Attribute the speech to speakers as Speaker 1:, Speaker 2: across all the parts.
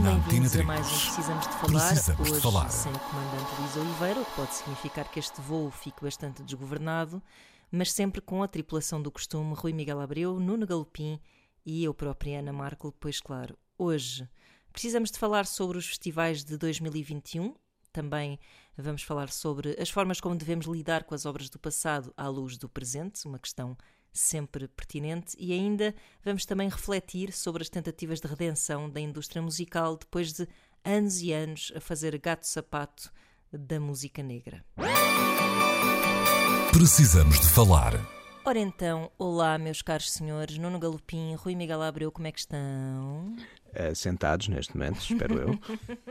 Speaker 1: Agora
Speaker 2: Sejam
Speaker 1: na Antena
Speaker 2: bem-vindos a
Speaker 1: 3.
Speaker 2: mais um Precisamos de Falar,
Speaker 1: Precisamos de
Speaker 2: hoje
Speaker 1: falar.
Speaker 2: sem o comandante Luís Oliveira, o que pode significar que este voo fique bastante desgovernado, mas sempre com a tripulação do costume, Rui Miguel Abreu, Nuno Galopim e eu própria, Ana Marco, pois claro, hoje precisamos de falar sobre os festivais de 2021, também vamos falar sobre as formas como devemos lidar com as obras do passado à luz do presente, uma questão sempre pertinente, e ainda vamos também refletir sobre as tentativas de redenção da indústria musical depois de anos e anos a fazer gato-sapato da música negra.
Speaker 1: Precisamos de falar.
Speaker 2: Ora então, olá meus caros senhores, Nuno Galopim, Rui Miguel Abreu, como é que estão?
Speaker 3: eh, sentados neste momento, espero eu.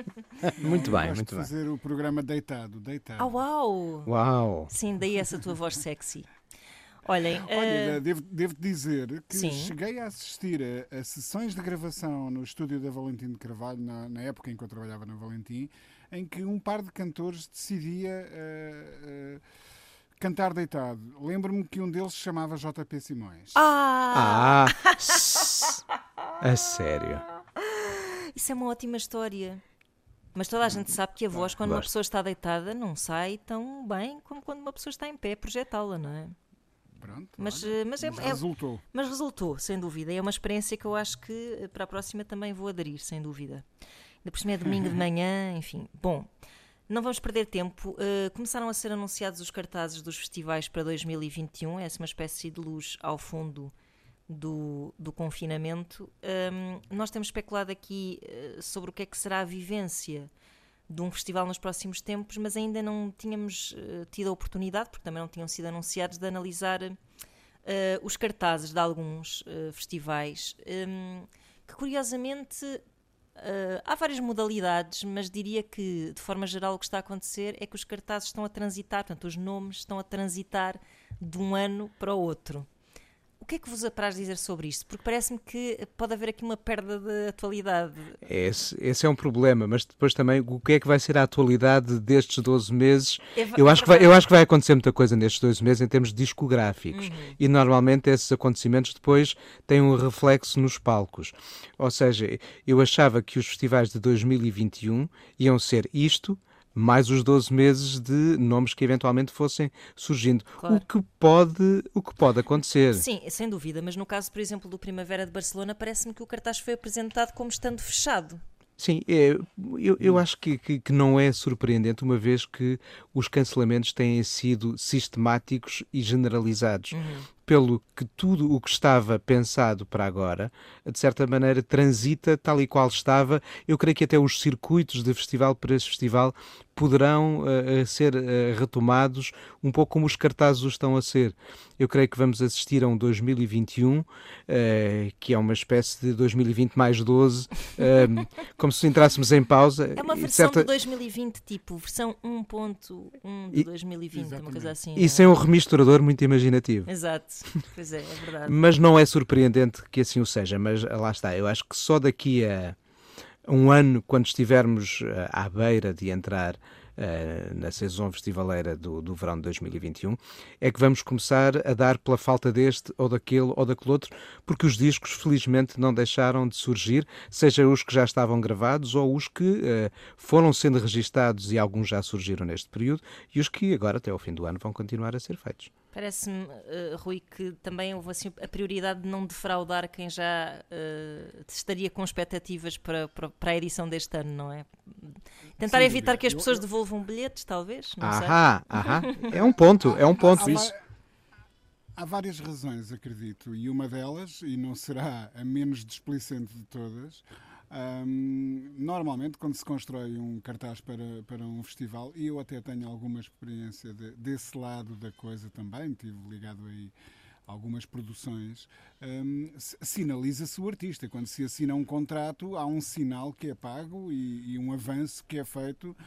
Speaker 3: muito bem,
Speaker 4: Gosto
Speaker 3: muito bem.
Speaker 4: fazer o programa deitado, deitado.
Speaker 2: Ah, uau!
Speaker 3: Uau!
Speaker 2: Sim, daí essa tua voz sexy. Olhem,
Speaker 4: Olha,
Speaker 2: eh,
Speaker 4: devo, devo dizer que
Speaker 2: sim.
Speaker 4: cheguei a assistir a, a sessões de gravação no estúdio da Valentim de Carvalho, na, na época em que eu trabalhava na Valentim, em que um par de cantores decidia eh, eh, cantar deitado. Lembro-me que um deles se chamava JP Simões.
Speaker 2: ah,
Speaker 3: Ah! a sério.
Speaker 2: isso é uma ótima história. Mas toda a gente sabe que a voz, quando uma
Speaker 3: Gosto.
Speaker 2: pessoa está deitada, não sai tão bem como quando uma pessoa está em pé, projetá-la, não é?
Speaker 4: Pronto,
Speaker 2: Mas,
Speaker 4: olha,
Speaker 2: eh, mas é-
Speaker 4: mas
Speaker 2: é-
Speaker 4: resultou.
Speaker 2: Mas resultou, sem dúvida. É uma experiência que eu acho que eh, para a próxima também vou aderir, sem dúvida. Ainda por cima é domingo de manhã, enfim. Bom, não vamos perder tempo. Uh, começaram a ser anunciados os cartazes dos festivais para 2021. Essa é uma espécie de luz ao fundo do, do confinamento. Um, nós temos especulado aqui uh, sobre o que é que será a vivência de um festival nos próximos tempos, mas ainda não tínhamos uh, tido a oportunidade, porque também não tinham sido anunciados, de analisar uh, os cartazes de alguns uh, festivais, um, que curiosamente há várias modalidades, mas diria que, de forma geral, o que está a acontecer é que os cartazes estão a transitar, portanto, os nomes estão a transitar de um ano para o outro. O que é que vos apraz dizer sobre isto? Porque parece-me que pode haver aqui uma perda de atualidade.
Speaker 3: Esse, esse é um problema, mas depois também o que é que vai ser a atualidade destes 12 meses?
Speaker 2: É
Speaker 3: Eu
Speaker 2: é
Speaker 3: acho, que vai, eu acho que vai acontecer muita coisa nestes 12 meses em termos discográficos.
Speaker 2: Uhum.
Speaker 3: E normalmente esses acontecimentos depois têm um reflexo nos palcos. Ou seja, eu achava que os festivais de 2021 iam ser isto. Mais os 12 meses de nomes que eventualmente fossem surgindo.
Speaker 2: Claro.
Speaker 3: O, que pode, o que pode acontecer.
Speaker 2: Sim, sem dúvida, mas no caso, por exemplo, do Primavera de Barcelona, parece-me que o cartaz foi apresentado como estando fechado.
Speaker 3: Sim, é, eu, eu acho que, que, que não é surpreendente, uma vez que os cancelamentos têm sido sistemáticos e generalizados. Pelo que tudo o que estava pensado para agora, de certa maneira, transita tal e qual estava. Eu creio que até os circuitos de festival para esse festival poderão eh, ser eh, retomados um pouco como os cartazes o estão a ser. Eu creio que vamos assistir a um 2021 eh, que é uma espécie de 2020 mais 12, eh, como se entrássemos em pausa.
Speaker 2: É uma versão
Speaker 3: certa-
Speaker 2: de 2020, tipo, versão 1.1 de
Speaker 3: E-
Speaker 2: 2020, uma
Speaker 4: Exatamente.
Speaker 2: coisa assim.
Speaker 3: E
Speaker 2: não é?
Speaker 3: sem um remisturador muito imaginativo.
Speaker 2: Exato, pois é, é verdade.
Speaker 3: Mas não é surpreendente que assim o seja, mas ah, lá está. Eu acho que só daqui a um ano, quando estivermos ah, à beira de entrar ah, na saison festivaleira do, do verão de 2021, é que vamos começar a dar pela falta deste ou daquele ou daquele outro, porque os discos felizmente não deixaram de surgir, seja os que já estavam gravados ou os que ah, foram sendo registados e alguns já surgiram neste período e os que agora até ao fim do ano vão continuar a ser feitos.
Speaker 2: Parece-me, eh, Rui, que também houve assim, a prioridade de não defraudar quem já eh, estaria com expectativas para, para, para a edição deste ano, não é? Tentar
Speaker 4: Sem
Speaker 2: evitar que as pessoas
Speaker 4: eu-
Speaker 2: devolvam bilhetes, talvez, não sei.
Speaker 3: Ahá, ahá. É um ponto, é um ponto
Speaker 4: Há,
Speaker 3: isso.
Speaker 4: va- há várias razões, acredito, e uma delas, e não será a menos displicente de todas, hum, normalmente quando se constrói um cartaz para, para um festival, e eu até tenho alguma experiência de- desse lado da coisa também, estive ligado aí algumas produções, um, sinaliza-se o artista. Quando se assina um contrato, há um sinal que é pago e, e um avanço que é feito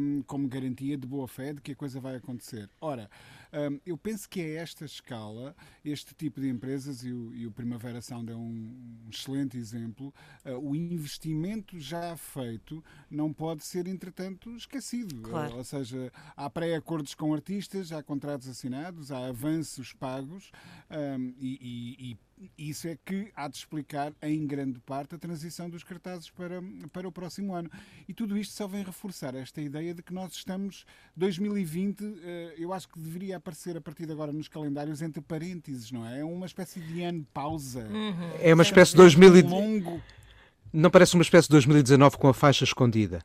Speaker 4: um, como garantia de boa fé de que a coisa vai acontecer. Ora, um, eu penso que a esta escala, este tipo de empresas, e o, e o Primavera Sound é um, excelente exemplo, uh, o investimento já feito não pode ser, entretanto, esquecido.
Speaker 2: Claro.
Speaker 4: Uh, ou seja, há pré-acordos com artistas, há contratos assinados, há avanços pagos um, e, e, e isso é que há de explicar, em grande parte, a transição dos cartazes para, para o próximo ano. E tudo isto só vem reforçar esta ideia de que nós estamos, 2020, eh, eu acho que deveria aparecer a partir de agora nos calendários entre parênteses, não é? É uma espécie de ano pausa.
Speaker 2: Uhum.
Speaker 3: É uma espécie de 2000 longo. Não parece uma espécie de 2019 com a faixa escondida.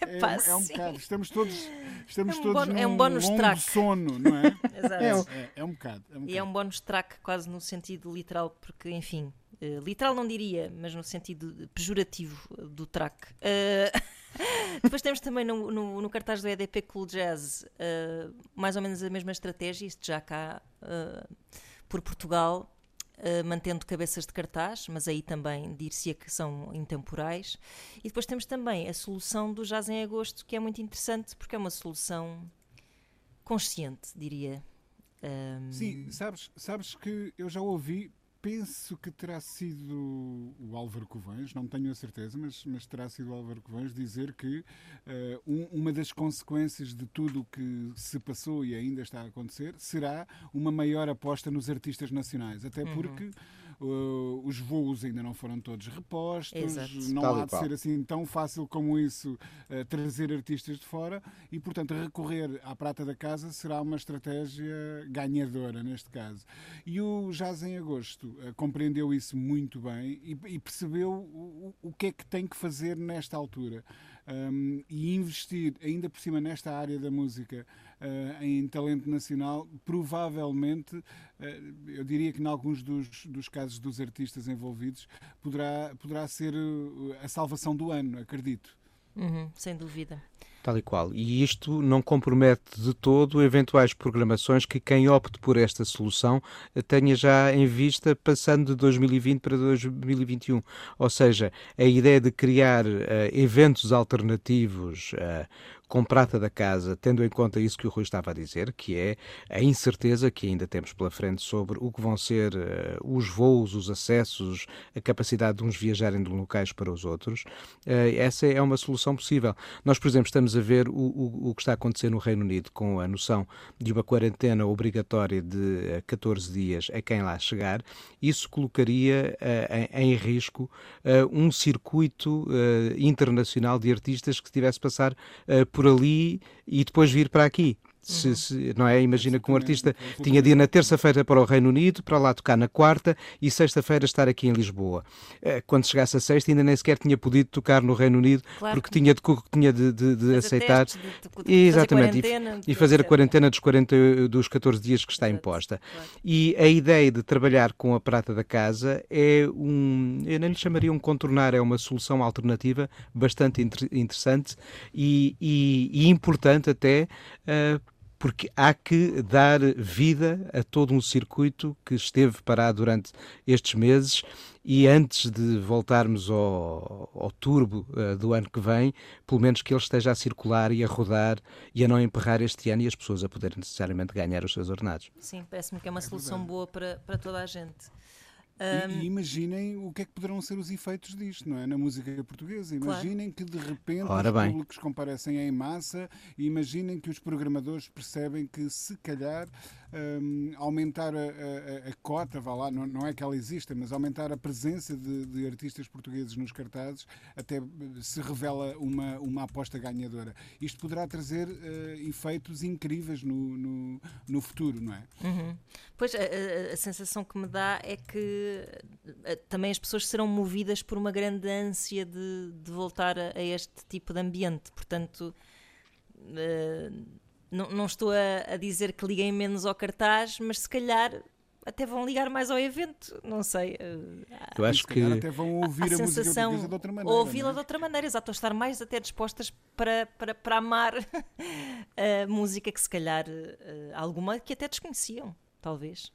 Speaker 4: É, é, um bocado. Estamos todos, estamos
Speaker 2: é um
Speaker 4: todos
Speaker 2: bon,
Speaker 4: num
Speaker 2: é um
Speaker 4: longo
Speaker 2: track.
Speaker 4: sono, não é?
Speaker 2: Exato.
Speaker 4: É, é, é um bocado. É um
Speaker 2: E é um bónus track quase no sentido literal, porque, enfim, uh, literal não diria, mas no sentido pejorativo do track. Uh, depois temos também no, no, no, cartaz do EDP Cool Jazz uh, mais ou menos a mesma estratégia, isto já cá por Portugal, Uh, mantendo cabeças de cartaz, mas aí também dir-se-ia que são intemporais. E depois temos também a solução do Jazz em Agosto, que é muito interessante porque é uma solução consciente, diria. Um...
Speaker 4: Sim, sabes, sabes que eu já ouvi penso que terá sido o Álvaro Covões, não tenho a certeza, mas, mas terá sido o Álvaro Covões dizer que uh, um, uma das consequências de tudo o que se passou e ainda está a acontecer será uma maior aposta nos artistas nacionais, até
Speaker 2: Uhum.
Speaker 4: Uh, os voos ainda não foram todos repostos,
Speaker 2: Exato.
Speaker 4: não
Speaker 3: Tal
Speaker 4: há de
Speaker 3: qual.
Speaker 4: ser assim tão fácil como isso uh, trazer artistas de fora e, portanto, recorrer à prata da casa será uma estratégia ganhadora neste caso. E o Jazz em Agosto uh, compreendeu isso muito bem e, e percebeu o, o que é que tem que fazer nesta altura. Um, e investir ainda por cima nesta área da música uh, em talento nacional, provavelmente, uh, eu diria que em alguns dos, dos casos dos artistas envolvidos, poderá, poderá ser uh, a salvação do ano, acredito.
Speaker 2: Uhum, sem dúvida.
Speaker 3: Tal e qual. E isto não compromete de todo eventuais programações que quem opte por esta solução tenha já em vista passando de 2020 para 2021. Ou seja, a ideia de criar uh, eventos alternativos uh, com prata da casa, tendo em conta isso que o Rui estava a dizer, que é a incerteza que ainda temos pela frente sobre o que vão ser uh, os voos, os acessos, a capacidade de uns viajarem de locais para os outros, essa é uma solução possível. Nós, por exemplo, estamos a ver o, o, o, que está a acontecer no Reino Unido com a noção de uma quarentena obrigatória de 14 dias a quem lá chegar, isso colocaria uh, em, em, risco uh, um circuito uh, internacional de artistas que tivesse passar por ali e depois vir para aqui. Se, se, não é? Imagina que um artista tinha dia na terça-feira para o Reino Unido, para lá tocar na quarta e sexta-feira estar aqui em Lisboa. Eh, Quando chegasse a sexta, ainda nem sequer tinha podido tocar no Reino Unido
Speaker 2: Claro.
Speaker 3: porque tinha de, tinha de, de- de aceitar.
Speaker 2: testes, de
Speaker 3: Exatamente,
Speaker 2: fazer
Speaker 3: e- e fazer a quarentena dos, 40, dos 14 dias que está imposta.
Speaker 2: claro.
Speaker 3: E a ideia de trabalhar com a prata da casa é um, eu nem lhe chamaria um contornar, é uma solução alternativa bastante inter- interessante e, e- e importante até, ah, porque há que dar vida a todo um circuito que esteve parado durante estes meses e antes de voltarmos ao, ao turbo ah, do ano que vem, pelo menos que ele esteja a circular e a rodar e a não emperrar este ano e as pessoas a poderem necessariamente ganhar os seus ordenados.
Speaker 2: Sim, parece-me que é uma solução
Speaker 4: verdade.
Speaker 2: boa para, para toda a gente.
Speaker 4: E, e imaginem o que é que poderão ser os efeitos disto, não é? Na música portuguesa.
Speaker 2: Claro.
Speaker 4: Imaginem que de repente
Speaker 3: Ora
Speaker 4: os
Speaker 3: bem.
Speaker 4: públicos comparecem em massa e imaginem que os programadores percebem que se calhar hum, aumentar a, a- a cota, vá lá, não, não é que ela exista, mas aumentar a presença de, de artistas portugueses nos cartazes até eh, se revela uma, uma aposta ganhadora. Isto poderá trazer eh, efeitos incríveis no, no, no futuro, não é?
Speaker 2: Uhum. Pois a, a- sensação que me dá é que eh, também as pessoas serão movidas por uma grande ânsia de, de voltar a, este tipo de ambiente. Portanto, eh, não, não estou a, a dizer que liguem menos ao cartaz, mas se calhar até vão ligar mais ao evento. Não sei. eh,
Speaker 3: Eu
Speaker 4: E
Speaker 3: acho que
Speaker 4: até vão
Speaker 2: a
Speaker 4: ouvir a, música
Speaker 2: sensação
Speaker 4: portuguesa de outra maneira.
Speaker 2: ouvi-la
Speaker 4: é?
Speaker 2: de outra maneira, exato, estar mais até dispostas para, para, para amar a música que se calhar eh, alguma que até desconheciam, talvez.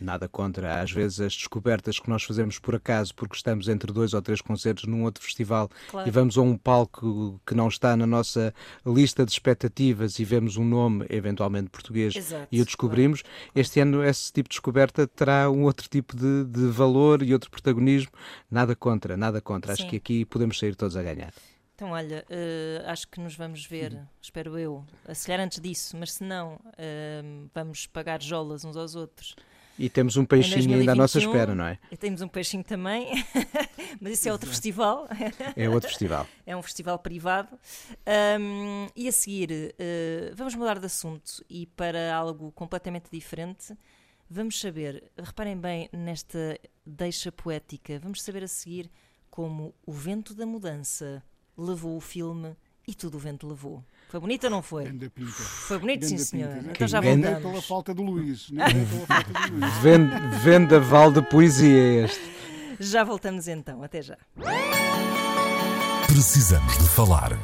Speaker 3: Nada contra. Às vezes as descobertas que nós fazemos por acaso, porque estamos entre dois ou três concertos num outro festival
Speaker 2: Claro.
Speaker 3: e vamos a um palco que não está na nossa lista de expectativas e vemos um nome, eventualmente português,
Speaker 2: Exato,
Speaker 3: e o descobrimos, este ano esse tipo de descoberta terá um outro tipo de, de valor e outro protagonismo. Nada contra, nada contra. Acho
Speaker 2: Sim.
Speaker 3: que aqui podemos sair todos a ganhar.
Speaker 2: Então, olha, eh, acho que nos vamos ver, espero eu, a antes disso, mas se não, eh, vamos pagar jolas uns aos outros.
Speaker 3: E temos um peixinho ainda à nossa
Speaker 2: 2021.
Speaker 3: espera, não é?
Speaker 2: E temos um peixinho também, mas isso é outro festival,
Speaker 3: É outro festival.
Speaker 2: é um festival privado. Ahm, e a seguir, eh, vamos mudar de assunto e para algo completamente diferente. Vamos saber, reparem bem nesta deixa poética, vamos saber a seguir como o vento da mudança levou o filme e tudo o vento levou. Foi bonito ou não foi?
Speaker 4: Ganda pinta.
Speaker 2: Foi bonito, sim senhor.
Speaker 4: pinta.
Speaker 2: Então já
Speaker 4: é
Speaker 2: voltamos.
Speaker 4: pela falta do Luís. É pela falta do Luís.
Speaker 3: Ven- Vendaval de poesia é este.
Speaker 2: Já voltamos então, até já.
Speaker 1: Precisamos de falar.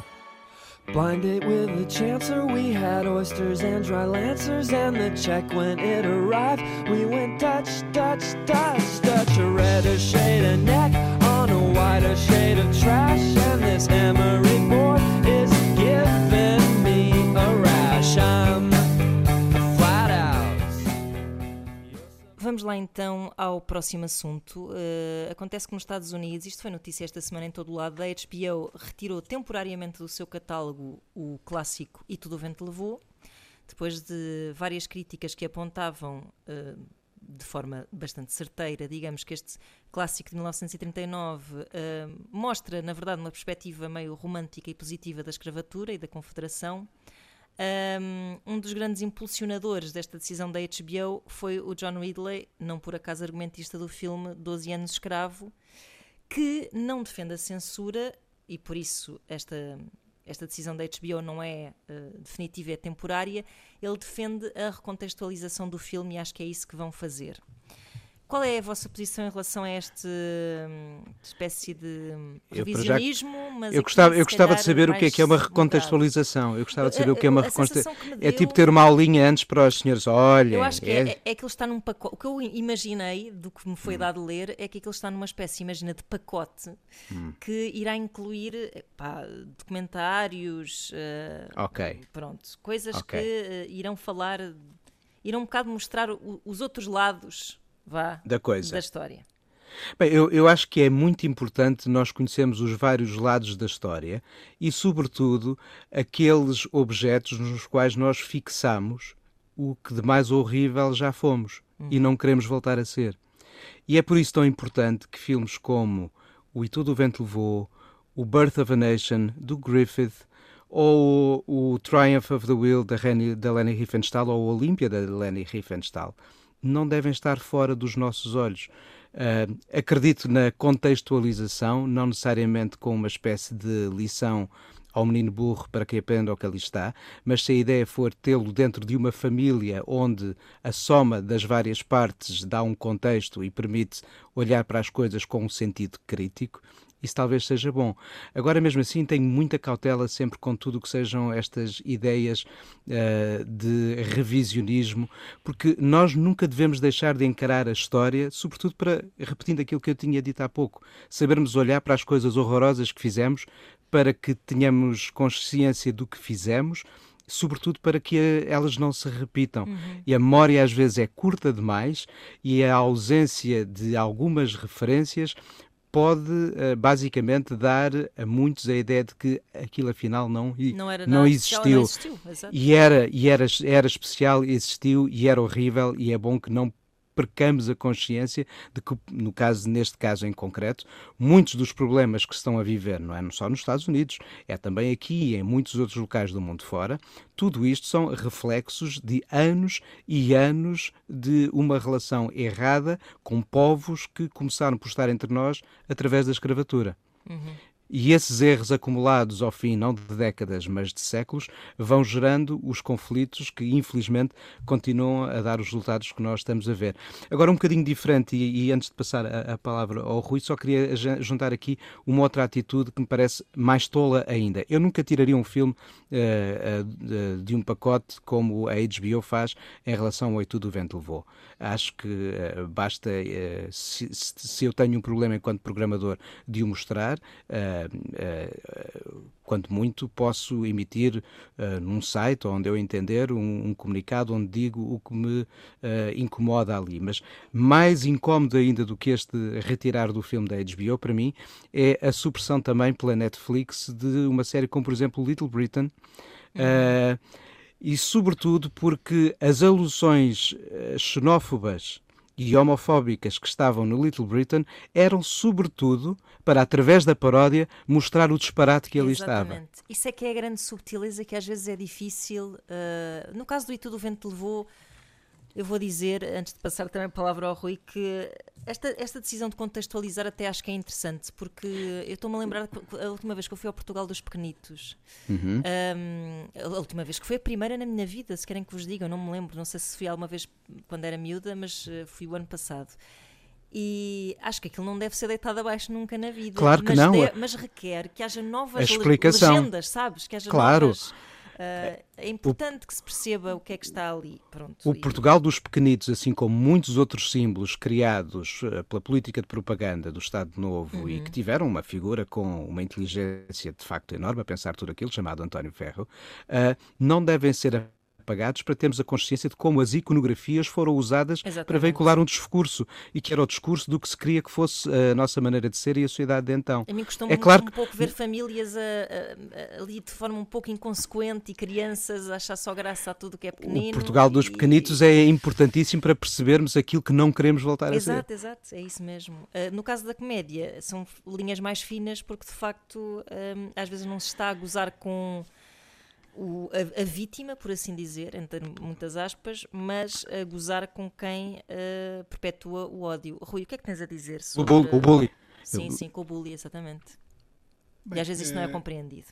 Speaker 5: Blind date with the chancer, we had oysters and dry lancers, and the check when it arrived, we went Dutch, Dutch, Dutch, Dutch, a redder shade of neck on a whiter shade of trash, and this emery board is
Speaker 2: Vamos lá então ao próximo assunto. Eh, acontece que nos Estados Unidos, isto foi notícia esta semana em todo o lado, a HBO retirou temporariamente do seu catálogo o clássico E Tudo o Vento Levou, depois de várias críticas que apontavam eh, de forma bastante certeira, digamos que este clássico de 1939 eh, mostra, na verdade, uma perspectiva meio romântica e positiva da escravatura e da confederação. Um, dos grandes impulsionadores desta decisão da HBO foi o John Ridley, não por acaso argumentista do filme 12 anos escravo, que não defende a censura e por isso esta, esta decisão da HBO não é eh, definitiva, é temporária. Ele defende a recontextualização do filme e acho que é isso que vão fazer. Qual é a vossa posição em relação a esta hum, espécie de hum,
Speaker 3: Eu,
Speaker 2: revisionismo?
Speaker 3: Eu
Speaker 2: aqui,
Speaker 3: gostava, eu gostava de saber o que é que é uma recontextualização. Eu gostava de saber o que é uma recontextualização. É tipo ter uma aulinha antes para os senhores. Olha,
Speaker 2: Eu acho que
Speaker 3: é-
Speaker 2: é, é que ele está num pacote. O que eu imaginei do que me
Speaker 3: Hum.
Speaker 2: foi dado ler é que aquilo está numa espécie, imagina, de pacote
Speaker 3: Hum.
Speaker 2: que irá incluir pá, documentários, eh,
Speaker 3: Ok.
Speaker 2: pronto, coisas
Speaker 3: Ok.
Speaker 2: que eh, irão falar, irão um bocado mostrar o- os outros lados, vá,
Speaker 3: Da coisa.
Speaker 2: da história.
Speaker 3: Bem, eu, eu acho que é muito importante nós conhecermos os vários lados da história e, sobretudo, aqueles objetos nos quais nós fixamos o que de mais horrível já fomos e não queremos voltar a ser. E é por isso tão importante que filmes como O E Tudo o Vento Levou, O Birth of a Nation, do Griffith, ou o Triumph of the Will, da, Reni, da Leni Riefenstahl, ou Olímpia, da Leni Riefenstahl, não devem estar fora dos nossos olhos. Ah, acredito na contextualização, não necessariamente com uma espécie de lição ao menino burro para que aprenda o que ali está, mas se a ideia for tê-lo dentro de uma família onde a soma das várias partes dá um contexto e permite olhar para as coisas com um sentido crítico, isso talvez seja bom. Agora, mesmo assim, tenho muita cautela sempre com tudo o que sejam estas ideias eh, de revisionismo, porque nós nunca devemos deixar de encarar a história, sobretudo para, repetindo aquilo que eu tinha dito há pouco, sabermos olhar para as coisas horrorosas que fizemos, para que tenhamos consciência do que fizemos, sobretudo para que eh, elas não se repitam. E a memória às vezes é curta demais e a ausência de algumas referências pode eh, basicamente dar a muitos a ideia de que aquilo afinal não,
Speaker 2: Não era
Speaker 3: não existiu.
Speaker 2: não existiu.
Speaker 3: E era, e era, era especial, existiu e era horrível, e é bom que não percamos a consciência de que, no caso, neste caso em concreto, muitos dos problemas que estão a viver, não é só nos Estados Unidos, é também aqui e em muitos outros locais do mundo fora, tudo isto são reflexos de anos e anos de uma relação errada com povos que começaram por estar entre nós através da escravatura. E esses erros acumulados ao fim, não de décadas, mas de séculos, vão gerando os conflitos que, infelizmente, continuam a dar os resultados que nós estamos a ver. Agora, um bocadinho diferente, e, e antes de passar a, a, palavra ao Rui, só queria juntar aqui uma outra atitude que me parece mais tola ainda. Eu nunca tiraria um filme uh, uh, de um pacote como a HBO faz em relação ao E Tudo o Vento Levou. Acho que uh, basta, se, se, eu tenho um problema enquanto programador, de o mostrar uh, quanto muito, posso emitir uh, num site onde eu entender um, um, comunicado onde digo o que me incomoda ali. Mas mais incómodo ainda do que este retirar do filme da HBO, para mim, é a supressão também pela Netflix de uma série como, por exemplo, Little Britain. Uh, e, sobretudo, porque as alusões xenófobas e homofóbicas que estavam no Little Britain eram, sobretudo, para, através da paródia, mostrar o disparate que ali
Speaker 2: Exatamente.
Speaker 3: estava.
Speaker 2: Isso é que é a grande subtileza que às vezes é difícil. Uh, no caso do E Tudo o Vento Levou, eu vou dizer, antes de passar também a palavra ao Rui, que esta, esta decisão de contextualizar até acho que é interessante, porque eu estou-me a lembrar a última vez que eu fui ao Portugal dos Pequenitos,
Speaker 3: uhum.
Speaker 2: um, a última vez que foi a primeira na minha vida, se querem que vos diga, eu não me lembro, não sei se fui alguma vez quando era miúda, mas eh, fui o ano passado. E acho que aquilo não deve ser deitado abaixo nunca na vida.
Speaker 3: Claro que
Speaker 2: mas
Speaker 3: não.
Speaker 2: De, mas requer que haja novas legendas, sabes? Que haja
Speaker 3: claro.
Speaker 2: novas Uh, é importante o, que se perceba o que é que está ali. Pronto,
Speaker 3: o e... Portugal dos pequenitos, assim como muitos outros símbolos criados uh, pela política de propaganda do Estado Novo uhum. e que tiveram uma figura com uma inteligência de facto enorme a pensar tudo aquilo, chamado António Ferro, uh, não devem ser apagados para termos a consciência de como as iconografias foram usadas
Speaker 2: Exatamente.
Speaker 3: para veicular um discurso e que era o discurso do que se queria que fosse a nossa maneira de ser e a sociedade de então.
Speaker 2: A mim costuma é claro um que... pouco ver famílias a, a, a, ali de forma um pouco inconsequente e crianças a achar só graça a tudo que é pequenino.
Speaker 3: O Portugal dos e... pequenitos é importantíssimo para percebermos aquilo que não queremos voltar
Speaker 2: exato,
Speaker 3: a ser.
Speaker 2: Exato, exato, é isso mesmo. Uh, no caso da comédia, são linhas mais finas porque de facto um, às vezes não se está a gozar com o, a, a, vítima, por assim dizer, entre muitas aspas, mas a gozar com quem uh, perpetua o ódio. Rui, o que é que tens a dizer sobre...
Speaker 3: O, bully.
Speaker 2: Sim, sim, com o bully, exatamente. Bem, e às vezes isso não é, é compreendido.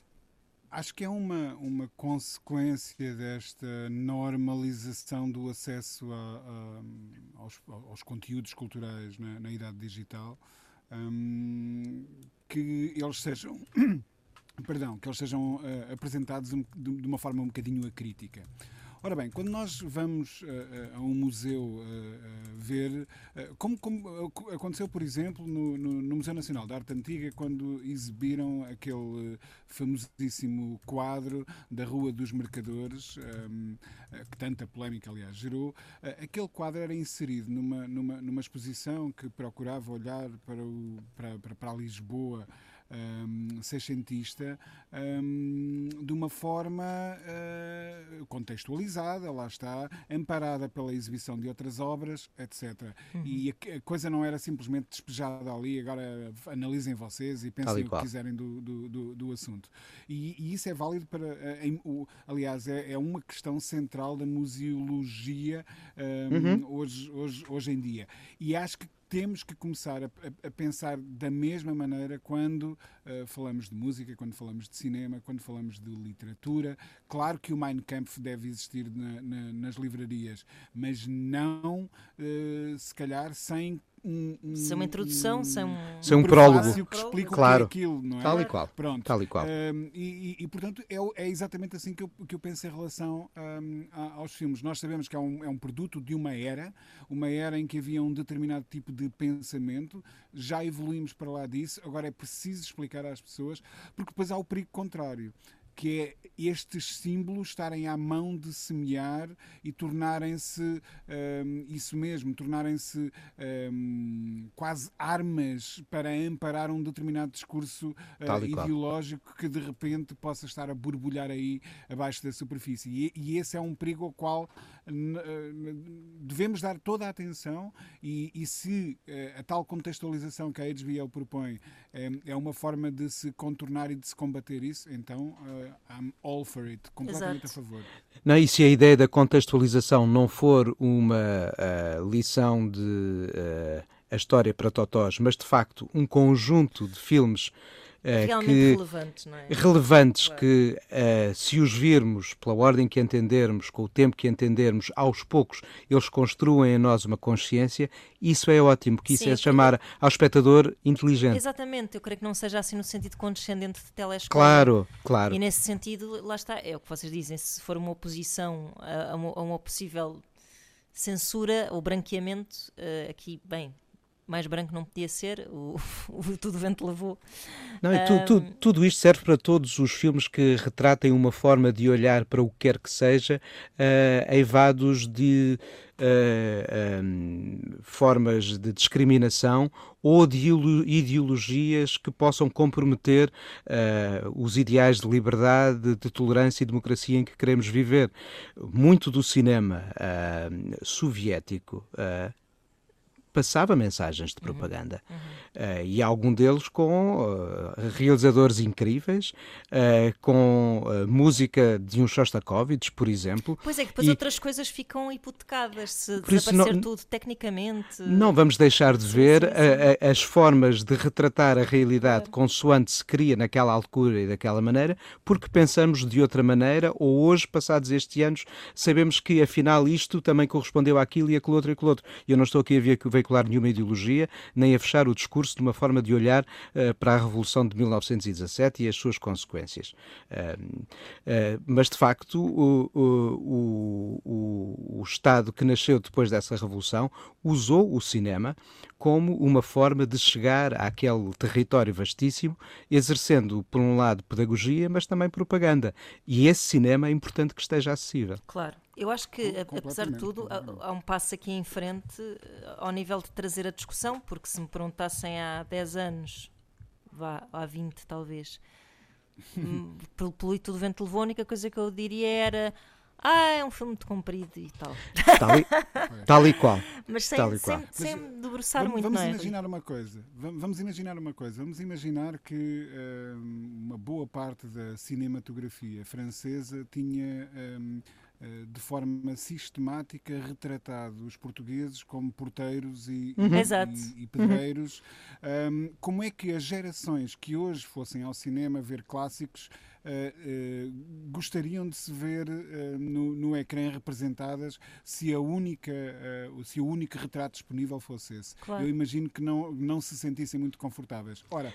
Speaker 4: Acho que é uma, uma consequência desta normalização do acesso a, a, aos, aos, conteúdos culturais na, na idade digital um, que eles sejam perdão, que eles sejam uh, apresentados de, de, uma forma um bocadinho acrítica. Ora bem, quando nós vamos uh, a um museu uh, ver, como, como, aconteceu, por exemplo, no, no, no, Museu Nacional de Arte Antiga, quando exibiram aquele famosíssimo quadro da Rua dos Mercadores, um, que tanta polémica, aliás, gerou, aquele quadro era inserido numa, numa, numa exposição que procurava olhar para, o, para, para, para Lisboa um, seiscentista um, de uma forma uh, contextualizada, lá está, amparada pela exibição de outras obras, etc. Uhum. E a, a, coisa não era simplesmente despejada ali, agora analisem vocês e pensem o que quiserem do, do, do, do assunto. E, e, isso é válido para. Uh, em, o, aliás, é, é, uma questão central da museologia um, uhum. hoje, hoje, hoje em dia. E acho que temos que começar a, a, pensar da mesma maneira quando uh, falamos de música, quando falamos de cinema, quando falamos de literatura. Claro que o Mein Kampf deve existir na, na, nas livrarias, mas não, uh, se calhar, sem um, um,
Speaker 2: sem uma introdução, sem um,
Speaker 3: sem um prólogo
Speaker 4: que explica
Speaker 3: claro.
Speaker 4: o que é aquilo, não é?
Speaker 3: Tal e qual.
Speaker 4: Pronto.
Speaker 3: Tal e, qual.
Speaker 4: Um, e, e, portanto, é, é, exatamente assim que eu, que eu penso em relação um, aos filmes. Nós sabemos que é um, é um produto de uma era, uma era em que havia um determinado tipo de pensamento, já evoluímos para lá disso, agora é preciso explicar às pessoas, porque depois há o perigo contrário que é estes símbolos estarem à mão de semear e tornarem-se um, isso mesmo, tornarem-se um, quase armas para amparar um determinado discurso uh, ideológico que de repente possa estar a borbulhar aí abaixo da superfície. E, e esse é um perigo ao qual uh, devemos dar toda a atenção e, e se uh, a tal contextualização que a HBO propõe é uma forma de se contornar e de se combater isso, então I'm all for it, completamente Exato. a favor.
Speaker 3: Não, e se a ideia da contextualização não for uma uh, lição de uh, a história para totós, mas de facto um conjunto de filmes eh,
Speaker 2: Realmente
Speaker 3: que
Speaker 2: relevantes, não é?
Speaker 3: relevantes
Speaker 2: Claro.
Speaker 3: que, eh, se os virmos pela ordem que entendermos, com o tempo que entendermos, aos poucos eles construem em nós uma consciência, isso é ótimo, porque isso
Speaker 2: Sim,
Speaker 3: é chamar ao espectador inteligente.
Speaker 2: Exatamente, eu creio que não seja assim no sentido condescendente de telescópio.
Speaker 3: Claro, claro.
Speaker 2: E nesse sentido, lá está, é o que vocês dizem, se for uma oposição a, a uma, a uma possível censura ou branqueamento, eh, aqui, bem, mais branco não podia ser, o, o Tudo Vento levou.
Speaker 3: Não, e tu- tu- tudo isto serve para todos os filmes que retratem uma forma de olhar para o que quer que seja, eh, eivados de eh, ehm, formas de discriminação ou de ideolo- ideologias que possam comprometer eh, os ideais de liberdade, de tolerância e democracia em que queremos viver. Muito do cinema eh, soviético eh, passava mensagens de propaganda. Eh, e algum deles com eh, realizadores incríveis, eh, com música de um Shostakovich, por exemplo.
Speaker 2: Pois é, que depois
Speaker 3: E-
Speaker 2: outras coisas ficam hipotecadas, se
Speaker 3: Por
Speaker 2: desaparecer
Speaker 3: não-
Speaker 2: tudo tecnicamente.
Speaker 3: Não vamos deixar de
Speaker 2: Sim,
Speaker 3: ver
Speaker 2: sim, sim.
Speaker 3: a- as formas de retratar a realidade consoante se cria naquela altura e daquela maneira, porque pensamos de outra maneira, ou hoje, passados estes anos, sabemos que afinal isto também correspondeu àquilo e aquilo outro e aquilo outro. E eu não estou aqui a ve- veicular nenhuma ideologia, nem a fechar o discurso de uma forma de olhar eh, para a Revolução de 1917 e as suas consequências. Ah, ah, mas de facto, o, o- o- o Estado que nasceu depois dessa revolução usou o cinema como uma forma de chegar àquele território vastíssimo, exercendo, por um lado, pedagogia, mas também propaganda. E esse cinema é importante que esteja acessível.
Speaker 2: Claro. Eu acho que,
Speaker 4: Com-
Speaker 2: apesar de tudo, há, há um passo aqui em frente eh, ao nível de trazer a discussão, porque se me perguntassem há 10 anos, vá, há 20 talvez, hum, pelo pelo Tudo Vento Levou, a única coisa que eu diria era ah, é um filme muito comprido e tal.
Speaker 3: Tal e, tal e qual.
Speaker 2: Mas sem,
Speaker 3: Tal e
Speaker 2: sem,
Speaker 3: qual.
Speaker 2: sem
Speaker 4: Mas,
Speaker 2: me debruçar
Speaker 4: Vamos,
Speaker 2: muito,
Speaker 4: vamos
Speaker 2: não é?
Speaker 4: imaginar uma coisa. Vam- Vamos imaginar uma coisa. Vamos imaginar que hum, uma boa parte da cinematografia francesa tinha eh, de forma sistemática retratado os portugueses como porteiros e,
Speaker 2: Exato.
Speaker 4: e- e pedreiros. Hum, como é que as gerações que hoje fossem ao cinema ver clássicos eh, eh, gostariam de se ver eh, no, no ecrã representadas se a única eh, se o único retrato disponível fosse esse.
Speaker 2: Claro.
Speaker 4: Eu imagino que não, não se sentissem muito confortáveis. Ora,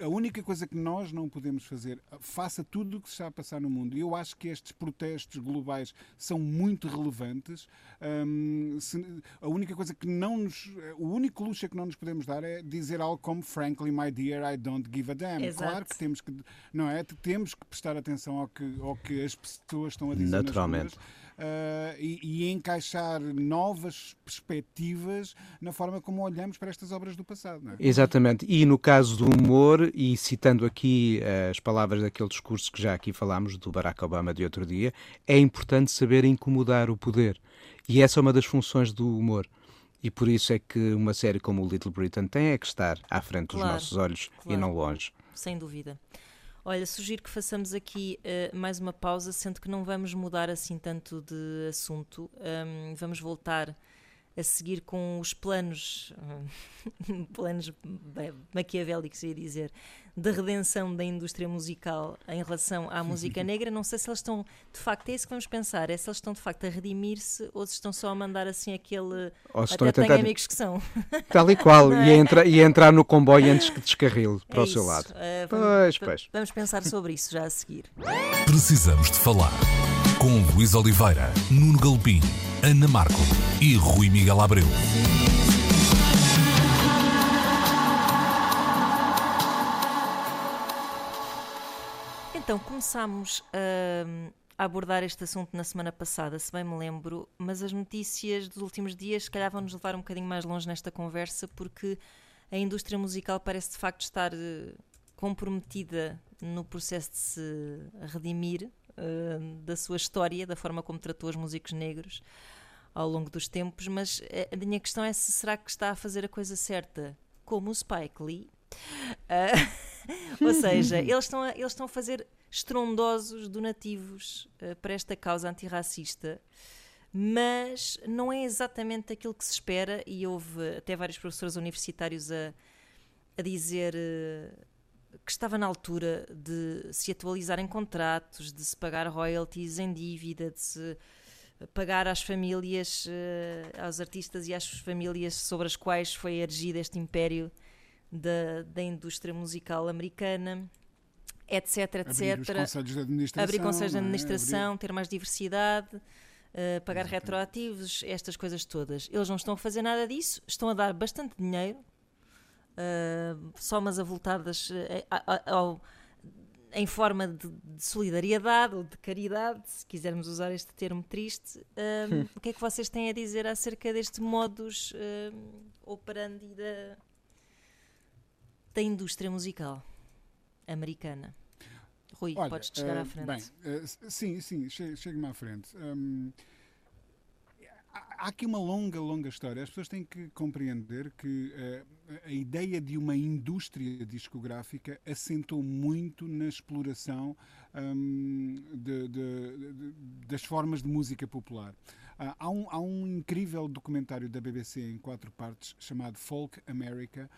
Speaker 4: a única coisa que nós não podemos fazer, faça tudo o que se está a passar no mundo, e eu acho que estes protestos globais são muito relevantes. hum, se- a única coisa que não nos. O único luxo que não nos podemos dar é dizer algo como Frankly, my dear, I don't give a damn.
Speaker 2: Exato.
Speaker 4: Claro que temos que. Não é? Temos que prestar atenção ao que, ao que as pessoas estão a dizer. nas
Speaker 3: Naturalmente.
Speaker 4: ruas, ah, e, e encaixar novas perspectivas na forma como olhamos para estas obras do passado. Não é?
Speaker 3: Exatamente. E no caso do humor, e citando aqui eh, as palavras daquele discurso que já aqui falámos, do Barack Obama de outro dia, é importante saber incomodar o poder. E essa é uma das funções do humor. E por isso é que uma série como o Little Britain tem é que estar à frente dos
Speaker 2: Claro,
Speaker 3: nossos olhos e
Speaker 2: claro.
Speaker 3: não longe.
Speaker 2: Sem dúvida. Olha, sugiro que façamos aqui eh, mais uma pausa, sendo que não vamos mudar assim tanto de assunto. Ahm, vamos voltar a seguir com os planos, planos bem, maquiavélicos, ia dizer, da redenção da indústria musical em relação à música negra. Não sei se eles estão, de facto, é isso que vamos pensar, é se eles estão de facto a redimir-se ou se estão só a mandar assim aquele.
Speaker 3: Ou se estão
Speaker 2: Até
Speaker 3: a tentar,
Speaker 2: amigos que são.
Speaker 3: tal e qual, e, a entra, e entrar no comboio antes que descarrile para
Speaker 2: É
Speaker 3: o seu lado. Pois,
Speaker 2: vamos,
Speaker 3: pois.
Speaker 2: vamos pensar sobre isso já a seguir.
Speaker 1: Precisamos de falar com Luís Oliveira, Nuno Galpim, Ana Marco e Rui Miguel Abreu.
Speaker 2: Então, começámos hum, a abordar este assunto na semana passada, se bem me lembro, mas as notícias dos últimos dias, se calhar, vão nos levar um bocadinho mais longe nesta conversa, porque a indústria musical parece de facto estar eh, comprometida no processo de se redimir eh, da sua história, da forma como tratou os músicos negros ao longo dos tempos, mas eh, a minha questão é se será que está a fazer a coisa certa, como o Spike Lee. Ah, ou seja, eles estão, a, eles estão a fazer estrondosos donativos ah, para esta causa antirracista, mas não é exatamente aquilo que se espera, e houve até vários professores universitários a, a dizer. eh, que estava na altura de se atualizarem contratos, de se pagar royalties em dívida, de se pagar às famílias, uh, aos artistas e às famílias sobre as quais foi erigido este império da, da indústria musical americana, etc, etc.
Speaker 4: Abrir os conselhos de administração.
Speaker 2: Abrir conselhos de
Speaker 4: é?
Speaker 2: administração,
Speaker 4: Abrir-
Speaker 2: ter mais diversidade, uh, pagar retroativos, estas coisas todas. Eles não estão a fazer nada disso, estão a dar bastante dinheiro, uh, só umas avultadas uh, ao- em forma de, de solidariedade ou de caridade, se quisermos usar este termo triste. Um, o que é que vocês têm a dizer acerca deste modus operandi da, da indústria musical americana? Rui,
Speaker 4: Olha,
Speaker 2: podes chegar
Speaker 4: eh,
Speaker 2: à frente.
Speaker 4: Bem, s- sim, sim, che- chego-me à frente. Hum, há- aqui uma longa, longa história. As pessoas têm que compreender que eh, a ideia de uma indústria discográfica assentou muito na exploração hum, de- de- de- das formas de música popular. Ah, há, um, há um incrível documentário da BBC em quatro partes chamado Folk America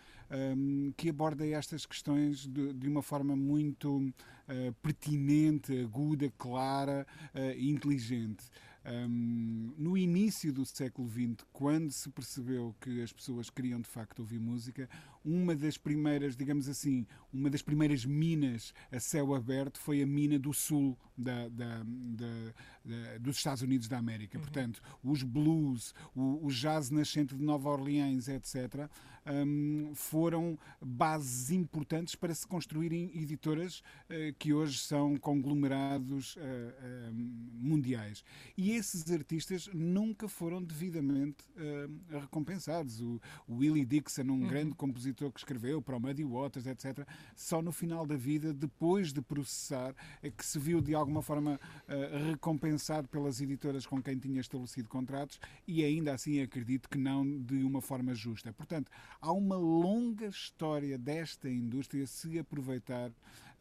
Speaker 4: hum, que aborda estas questões de, de uma forma muito eh, pertinente, aguda, clara eh, e inteligente. Um, no início do século XX, quando se percebeu que as pessoas queriam de facto ouvir música, uma das primeiras, digamos assim, uma das primeiras minas a céu aberto foi a mina do sul da- da- da- dos Estados Unidos da América. Portanto, os blues, o, o jazz nascente de Nova Orleans, etc., um, foram bases importantes para se construírem editoras eh, que hoje são conglomerados eh, eh, mundiais. E esses artistas nunca foram devidamente eh, recompensados. O, o Willie Dixon, um grande compositor que escreveu para o Muddy Waters, etc., só no final da vida, depois de processar, é que se viu de alguma forma eh, recompensado pelas editoras com quem tinha estabelecido contratos e ainda assim acredito que não de uma forma justa. Portanto, há uma longa história desta indústria se aproveitar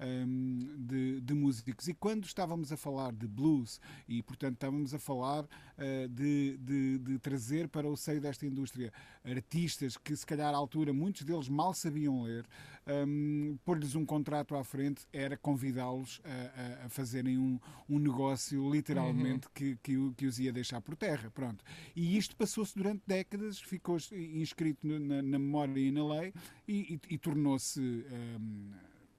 Speaker 4: hum, de, de músicos. E quando estávamos a falar de blues, e portanto estávamos a falar eh, de, de- de trazer para o seio desta indústria artistas que, se calhar, à altura, muitos deles mal sabiam ler, hum, pôr-lhes um contrato à frente era convidá-los a, a- a fazerem um, um negócio, literalmente, que, que, o- que os ia deixar por terra. Pronto. E isto passou-se durante décadas, ficou inscrito na, na memória e na lei e, e- e tornou-se. hum,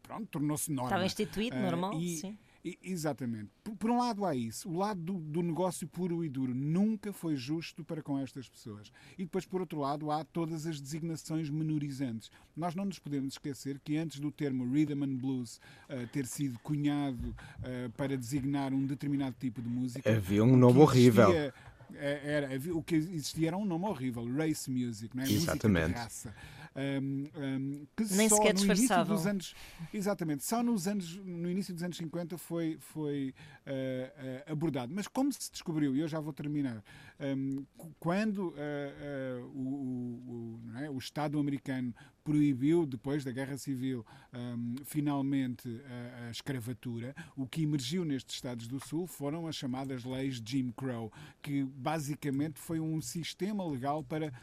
Speaker 4: pronto, tornou-se norma.
Speaker 2: Estava instituído,
Speaker 4: Ah,
Speaker 2: normal,
Speaker 4: e-
Speaker 2: sim.
Speaker 4: E- Exatamente. Por, por um lado há isso. O lado do, do negócio puro e duro nunca foi justo para com estas pessoas. E depois, por outro lado, há todas as designações menorizantes. Nós não nos podemos esquecer que antes do termo Rhythm and Blues ah, ter sido cunhado ah, para designar um determinado tipo de música...
Speaker 3: Havia um nome horrível.
Speaker 4: existia, eh, Era, o que existia era um nome horrível, race music, não é? música
Speaker 3: Exatamente.
Speaker 4: de raça. Um, um, que
Speaker 2: Nem
Speaker 4: só
Speaker 2: sequer
Speaker 4: no início dos anos exatamente só nos anos no início dos anos 50 foi foi eh, eh, abordado. Mas como se descobriu e eu já vou terminar um, quando eh, o, o- é, o Estado americano proibiu depois da Guerra Civil finalmente a, a escravatura o que emergiu nestes Estados do Sul foram as chamadas leis Jim Crow que basicamente foi um sistema legal para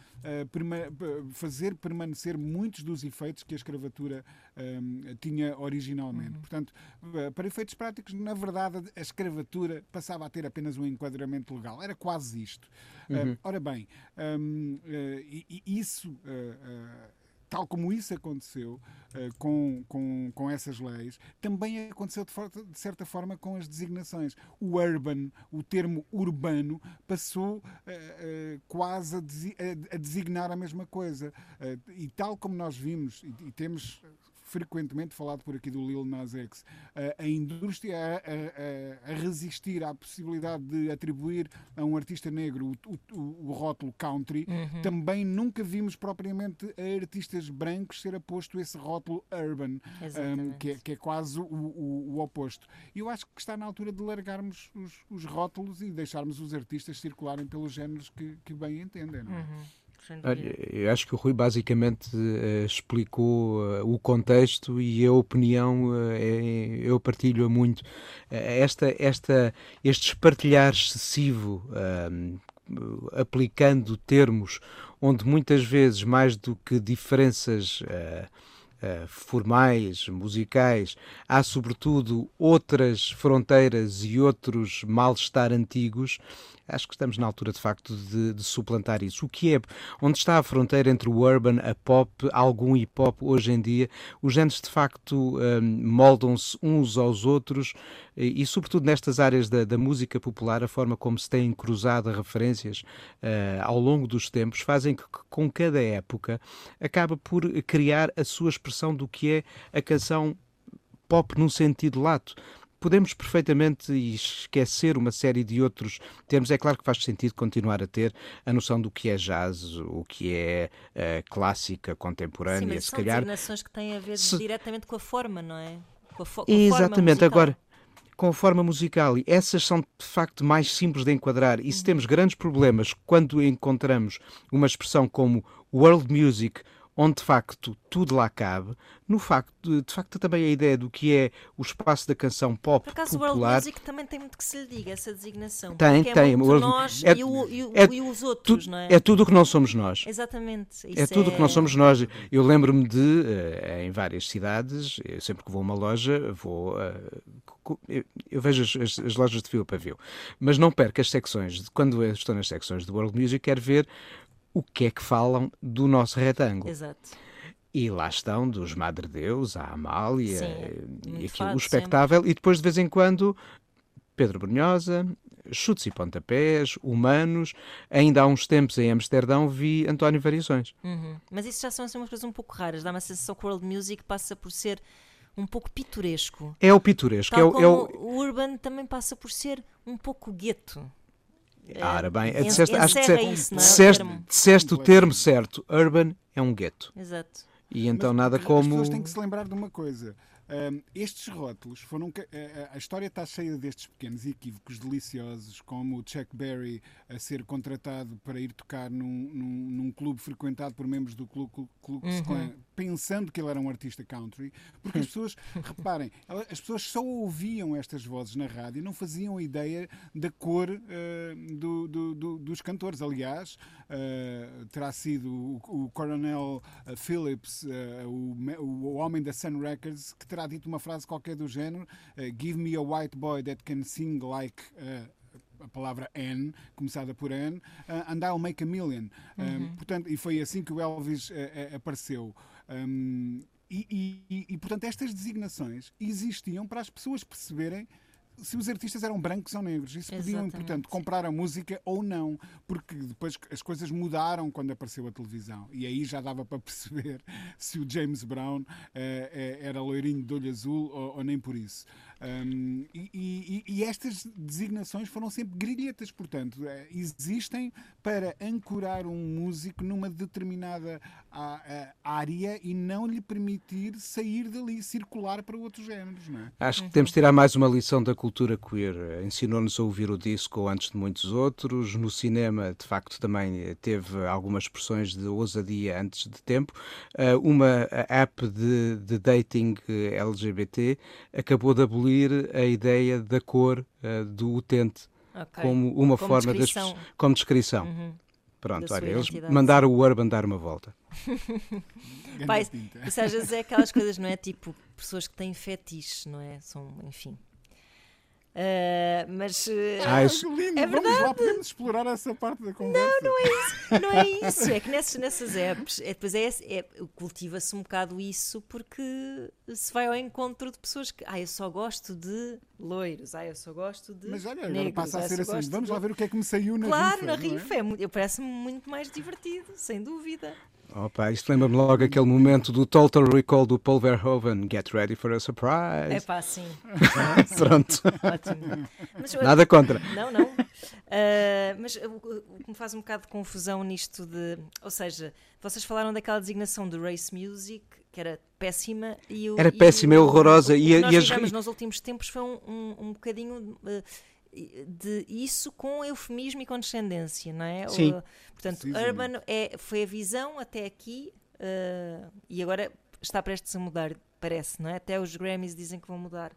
Speaker 4: perma- fazer permanecer muitos dos efeitos que a escravatura hum, tinha originalmente. Portanto, eh, para efeitos práticos, na verdade, a escravatura passava a ter apenas um enquadramento legal. Era quase isto. Eh, ora bem, hum, eh, e- e isso. eh, eh, Tal como isso aconteceu eh, com, com, com essas leis, também aconteceu de, de certa forma com as designações. O urban, o termo urbano, passou eh, eh, quase a, a- a designar a mesma coisa. E tal como nós vimos, e, e temos frequentemente falado por aqui do Lil Nas X, eh, a indústria a, a- a- resistir à possibilidade de atribuir a um artista negro o, o- o rótulo country, também nunca vimos propriamente a artistas brancos ser aposto esse rótulo urban, um,
Speaker 2: Exatamente.
Speaker 4: que, é, que é quase o, o- o oposto. E eu acho que está na altura de largarmos os, os rótulos e deixarmos os artistas circularem pelos géneros que, que bem entendem. Não é?
Speaker 2: Dúvida.
Speaker 3: Olha, eu acho que o Rui basicamente eh, explicou eh, o contexto e a opinião eh, é- eu partilho-a muito. Esta, esta, este espartilhar excessivo, ahm, aplicando termos onde muitas vezes, mais do que diferenças. uh, formais, musicais, há sobretudo outras fronteiras e outros mal-estar antigos, acho que estamos na altura de facto de, de, suplantar isso. O que é? Onde está a fronteira entre o urban, a pop, algum hip hop hoje em dia? Os géneros de facto um, moldam-se uns aos outros e, sobretudo nestas áreas da, da, música popular, a forma como se têm cruzado referências uh, ao longo dos tempos fazem que com cada época acaba por criar a sua expressão do que é a canção pop num sentido lato podemos perfeitamente esquecer uma série de outros termos. É claro que faz sentido continuar a ter a noção do que é jazz, o que é uh, clássica, contemporânea,
Speaker 2: Sim, mas
Speaker 3: se
Speaker 2: são
Speaker 3: calhar.
Speaker 2: designações que têm a ver se... diretamente com a forma, não é?
Speaker 3: Com a, fo com Exatamente, agora com a forma musical e essas são de facto mais simples de enquadrar e se uhum. temos grandes problemas quando encontramos uma expressão como world music onde de facto tudo lá cabe, no facto de, de, facto também a ideia do que é o espaço da canção pop
Speaker 2: Por acaso,
Speaker 3: popular.
Speaker 2: o World Music também tem muito que se lhe diga essa designação.
Speaker 3: Tem,
Speaker 2: é
Speaker 3: tem.
Speaker 2: Muito nós é, e, o, e, o, é, e, os outros,
Speaker 3: tu,
Speaker 2: não é?
Speaker 3: É tudo o que não somos nós.
Speaker 2: Exatamente.
Speaker 3: é tudo o que não somos nós. Eu lembro-me de, uh, em várias cidades, sempre que vou a uma loja, vou. Eu, eu, vejo as, as, lojas de fio a pavio, mas não perco as secções. Quando estou nas secções do World Music, quero ver o que é que falam do nosso retângulo.
Speaker 2: Exato.
Speaker 3: E lá estão, dos Madre Deus, a Amália,
Speaker 2: Sim,
Speaker 3: e aquilo, o espectável, sempre. e depois de vez em quando Pedro Brunhosa, chutes e pontapés, humanos. Ainda há uns tempos em Amsterdão vi António Variações.
Speaker 2: Uhum. Mas isso já são assim, umas coisas um pouco raras. Dá uma sensação que o World Music passa por ser um pouco pitoresco.
Speaker 3: É o pitoresco.
Speaker 2: Tal
Speaker 3: é o, é o...
Speaker 2: o Urban também passa por ser um pouco gueto.
Speaker 3: Ah, ora bem,
Speaker 2: En
Speaker 3: disseste, acho que
Speaker 2: encerra isso, não é? O
Speaker 3: disseste,
Speaker 2: termo.
Speaker 3: disseste o termo certo. Urban é um gueto.
Speaker 2: Exato.
Speaker 3: E então
Speaker 4: Mas
Speaker 3: nada
Speaker 4: as
Speaker 3: como.
Speaker 4: pessoas têm que se lembrar de uma coisa. Um, estes rótulos foram. a- a- história está cheia destes pequenos equívocos deliciosos, como o Chuck Berry a ser contratado para ir tocar num, num, num clube frequentado por membros do Klux Klan, pensando que ele era um artista country, porque as pessoas, reparem, as pessoas só ouviam estas vozes na rádio e não faziam ideia da cor eh, do- do- do- dos cantores. Aliás, eh, terá sido o, o Coronel eh, Phillips, eh, o, o homem da Sun Records, que terá dito uma frase qualquer do género: Give me a white boy that can sing like. a palavra N, começada por N, uh, and I'll make a million. Um, portanto, e foi assim que o Elvis uh, uh, apareceu. Um, e, e- e- portanto, estas designações existiam para as pessoas perceberem se os artistas eram brancos ou negros. E se podiam, portanto, comprar a música ou não. Porque depois as coisas mudaram quando apareceu a televisão. E aí já dava para perceber se o James Brown eh, era loirinho de olho azul ou, ou nem por isso. Um, e, e- e estas designações foram sempre grilhetas, portanto, eh, existem para ancorar um músico numa determinada á- eh, área e não lhe permitir sair dali, circular para outros géneros, não é?
Speaker 3: Acho que temos de tirar mais uma lição da cultura queer. Ensinou-nos a ouvir o disco antes de muitos outros. No cinema, de facto, também eh, teve algumas expressões de ousadia antes de tempo. Uh, uma app de, de dating eh, LGBT acabou de abolir a ideia da cor uh, do utente
Speaker 2: Ok.
Speaker 3: como uma
Speaker 2: Como
Speaker 3: forma
Speaker 2: descrição.
Speaker 3: pessoas- como descrição.
Speaker 2: Uhum.
Speaker 3: Pronto, olha, eles
Speaker 2: identidade,
Speaker 3: mandaram o Urban dar uma volta.
Speaker 4: Pinta.
Speaker 2: Isso às vezes é aquelas coisas, não é? Tipo, pessoas que têm fetiches, não é? São, enfim. Ah, mas eh,
Speaker 3: Ah, isso-
Speaker 4: que lindo!
Speaker 2: É
Speaker 4: Vamos lá, podemos explorar essa parte da conversa. Não, não é
Speaker 2: não é isso. É que nessas, nessas apps, é, depois é, esse- é- cultiva-se um bocado isso porque se vai ao encontro de pessoas que, ah, eu só gosto de loiros, ah, eu só gosto de.
Speaker 4: Mas olha, agora
Speaker 2: negros,
Speaker 4: passa a ser assim. Vamos
Speaker 2: de-
Speaker 4: lá ver o que é que me saiu na
Speaker 2: Claro,
Speaker 4: rifa.
Speaker 2: na
Speaker 4: não é?
Speaker 2: rifa. É? muito- Parece-me muito mais divertido, sem dúvida.
Speaker 3: Opa, isto lembra-me logo aquele momento do Total Recall do Paul Verhoeven. Get ready for a
Speaker 2: É
Speaker 3: surprise.
Speaker 2: pá, sim.
Speaker 3: Pronto.
Speaker 2: Ótimo. Mas,
Speaker 3: Nada contra.
Speaker 2: Não, não. Ah, mas o, o que me faz um bocado de confusão nisto de. Ou seja, vocês falaram daquela designação do Race Music, que era péssima. E o,
Speaker 3: Era
Speaker 2: e
Speaker 3: péssima, é
Speaker 2: o-
Speaker 3: horrorosa,
Speaker 2: O,
Speaker 3: e
Speaker 2: que nós
Speaker 3: e as-
Speaker 2: nos últimos tempos foi um, um, um bocadinho. ah, de isso com eufemismo e condescendência, não é?
Speaker 3: Sim.
Speaker 2: O- portanto,
Speaker 4: Precisamente.
Speaker 2: Urban é, foi a visão até aqui ah, e agora está prestes a mudar, parece, não é? Até os Grammys dizem que vão mudar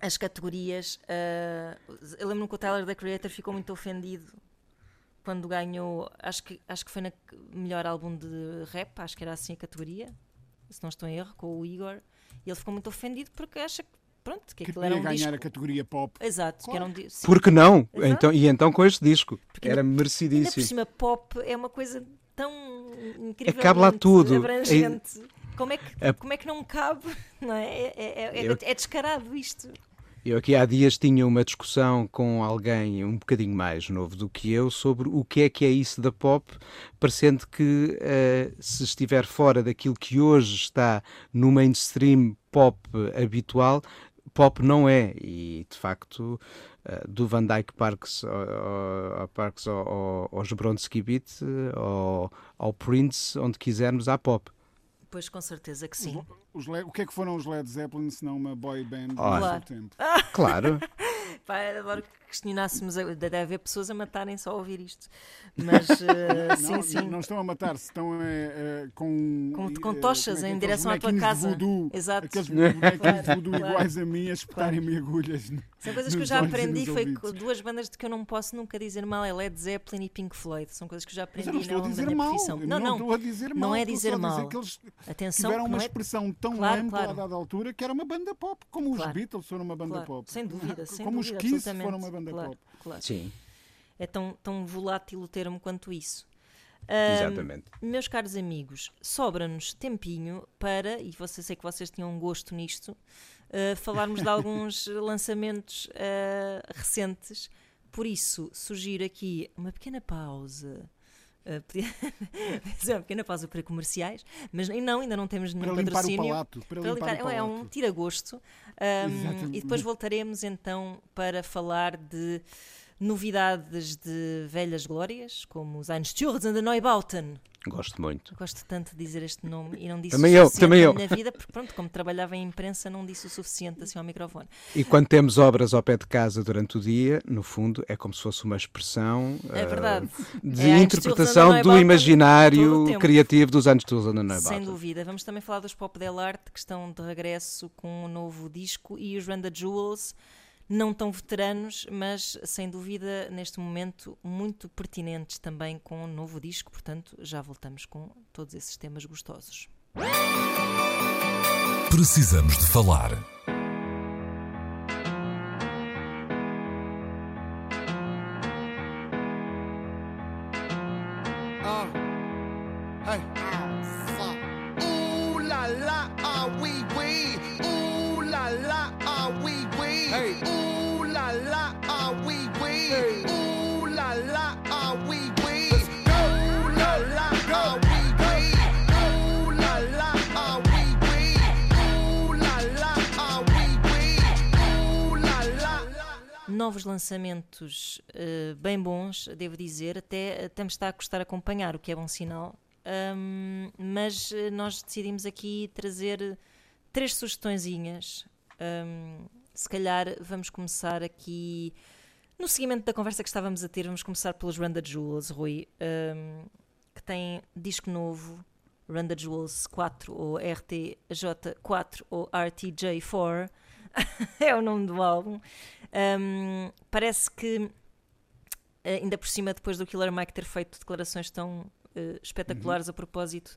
Speaker 2: as categorias. ah, eu lembro-me que o Tyler da Creator ficou muito ofendido quando ganhou. Acho que, acho que foi na melhor álbum de rap, acho que era assim a categoria. se não estou em erro, com o Igor, e ele ficou muito ofendido porque acha que, pronto, que
Speaker 4: Que
Speaker 2: aquilo era um
Speaker 4: ganhar
Speaker 2: disco.
Speaker 4: a categoria pop.
Speaker 2: Exato, que era um di- sim.
Speaker 3: Por que não?
Speaker 2: Exato.
Speaker 3: Então, e então com este disco?
Speaker 2: Porque
Speaker 3: Era
Speaker 2: ainda- Ainda por
Speaker 3: merecidíssimo.
Speaker 2: cima, pop é uma coisa tão incrível.
Speaker 3: cabe lá tudo.
Speaker 2: Abrangente. Como, é que,
Speaker 3: É-
Speaker 2: como é que não cabe? Não é? É, é- é-
Speaker 3: Eu-
Speaker 2: é descarado isto.
Speaker 3: Eu aqui há dias tinha uma discussão com alguém um bocadinho mais novo do que eu sobre o que é que é isso da pop, parecendo que eh, se estiver fora daquilo que hoje está no mainstream pop habitual, pop não é. E de facto, eh, do Van Dyke Parks, ao, ao- ao Parks ao, ao, aos Bronski Beat, eh, ao, ao Prince, onde quisermos, há pop.
Speaker 2: Pois com certeza que sim.
Speaker 4: Os o que é que foram os Led Zeppelin se não uma boy band seu
Speaker 2: Claro.
Speaker 4: tempo?
Speaker 3: Claro.
Speaker 2: Pá, adoro que questionássemos. a- Deve haver pessoas a matarem só a ouvir isto. Mas sim,
Speaker 4: não,
Speaker 2: sim.
Speaker 4: não estão a matar-se, estão eh, eh, com,
Speaker 2: Com- com tochas
Speaker 4: é é,
Speaker 2: em
Speaker 4: aqueles
Speaker 2: direção à tua casa.
Speaker 4: voodoo,
Speaker 2: Exato.
Speaker 4: Aqueles bonequinhos
Speaker 2: Claro,
Speaker 4: de voodoo
Speaker 2: claro.
Speaker 4: iguais a mim a espetarem-me agulhas.
Speaker 2: São coisas que eu já aprendi. Foi
Speaker 4: ouvidos.
Speaker 2: com duas bandas de que eu não posso nunca dizer mal: é Led Zeppelin e Pink Floyd. São coisas que eu já
Speaker 4: Mas
Speaker 2: aprendi
Speaker 4: eu não estou a
Speaker 2: minha
Speaker 4: mal.
Speaker 2: profissão. Não, não.
Speaker 4: estou a dizer
Speaker 2: não
Speaker 4: mal.
Speaker 2: é
Speaker 4: estou
Speaker 2: dizer
Speaker 4: a
Speaker 2: mal.
Speaker 4: que eles
Speaker 2: Atenção,
Speaker 4: tiveram uma
Speaker 2: não é
Speaker 4: expressão tão
Speaker 2: Claro,
Speaker 4: ampla
Speaker 2: claro.
Speaker 4: a dada altura que era uma banda pop, como os
Speaker 2: Claro.
Speaker 4: Beatles foram uma banda
Speaker 2: Claro,
Speaker 4: pop.
Speaker 2: sem dúvida, sem
Speaker 4: como
Speaker 2: dúvida,
Speaker 4: os Kiss
Speaker 2: absolutamente.
Speaker 4: foram uma banda
Speaker 2: Claro,
Speaker 4: pop.
Speaker 2: claro.
Speaker 3: Sim,
Speaker 2: É tão, tão volátil o termo quanto isso. Ahm,
Speaker 3: exatamente.
Speaker 2: meus caros amigos, sobra-nos tempinho para, e você sei que vocês tinham um gosto nisto, ah, falarmos de alguns lançamentos ah, recentes. Por isso, sugiro aqui uma pequena pausa. Ah, podia dizer uma pequena pausa para comerciais, mas não, ainda não temos nenhum
Speaker 4: Para limpar o
Speaker 2: patrocínio.
Speaker 4: palato. Para
Speaker 2: Para
Speaker 4: limpar
Speaker 2: limpar-
Speaker 4: o
Speaker 2: é um
Speaker 4: palato.
Speaker 2: tira-gosto. Um, e depois voltaremos então para falar de novidades de velhas glórias, como os Einstürzen de Neubauten.
Speaker 3: Gosto muito.
Speaker 2: Gosto tanto de dizer este nome e não disse
Speaker 3: Também
Speaker 2: o
Speaker 3: eu,
Speaker 2: suficiente
Speaker 3: também
Speaker 2: na
Speaker 3: eu.
Speaker 2: vida, porque pronto, como trabalhava em imprensa, não disse o suficiente assim ao microfone.
Speaker 3: E quando temos obras ao pé de casa durante o dia, no fundo, é como se fosse uma expressão
Speaker 2: É
Speaker 3: ah,
Speaker 2: verdade.
Speaker 3: de
Speaker 2: É
Speaker 3: interpretação do imaginário criativo dos anos 2000 na
Speaker 2: Sem
Speaker 3: Neubauten.
Speaker 2: dúvida. Vamos também falar dos Pop Del Arte que estão de regresso com um novo disco e os Randa Jewels, não tão veteranos, mas sem dúvida neste momento muito pertinentes também com um novo disco. Portanto, já voltamos com todos esses temas gostosos.
Speaker 1: Precisamos de falar.
Speaker 2: Lançamentos eh, bem bons, devo dizer, até, me está a custar acompanhar, o que é bom sinal. Ahm, mas eh, nós decidimos aqui trazer três sugestõezinhas. Ahm, se calhar vamos começar aqui no seguimento da conversa que estávamos a ter, vamos começar pelos Randa Jewels, Rui, ahm, que tem disco novo, Randa Jewels 4 ou RTJ4 ou RTJ4, é o nome do álbum. Ahm, parece que, eh, ainda por cima, depois do Killer Mike ter feito declarações tão eh, espetaculares a propósito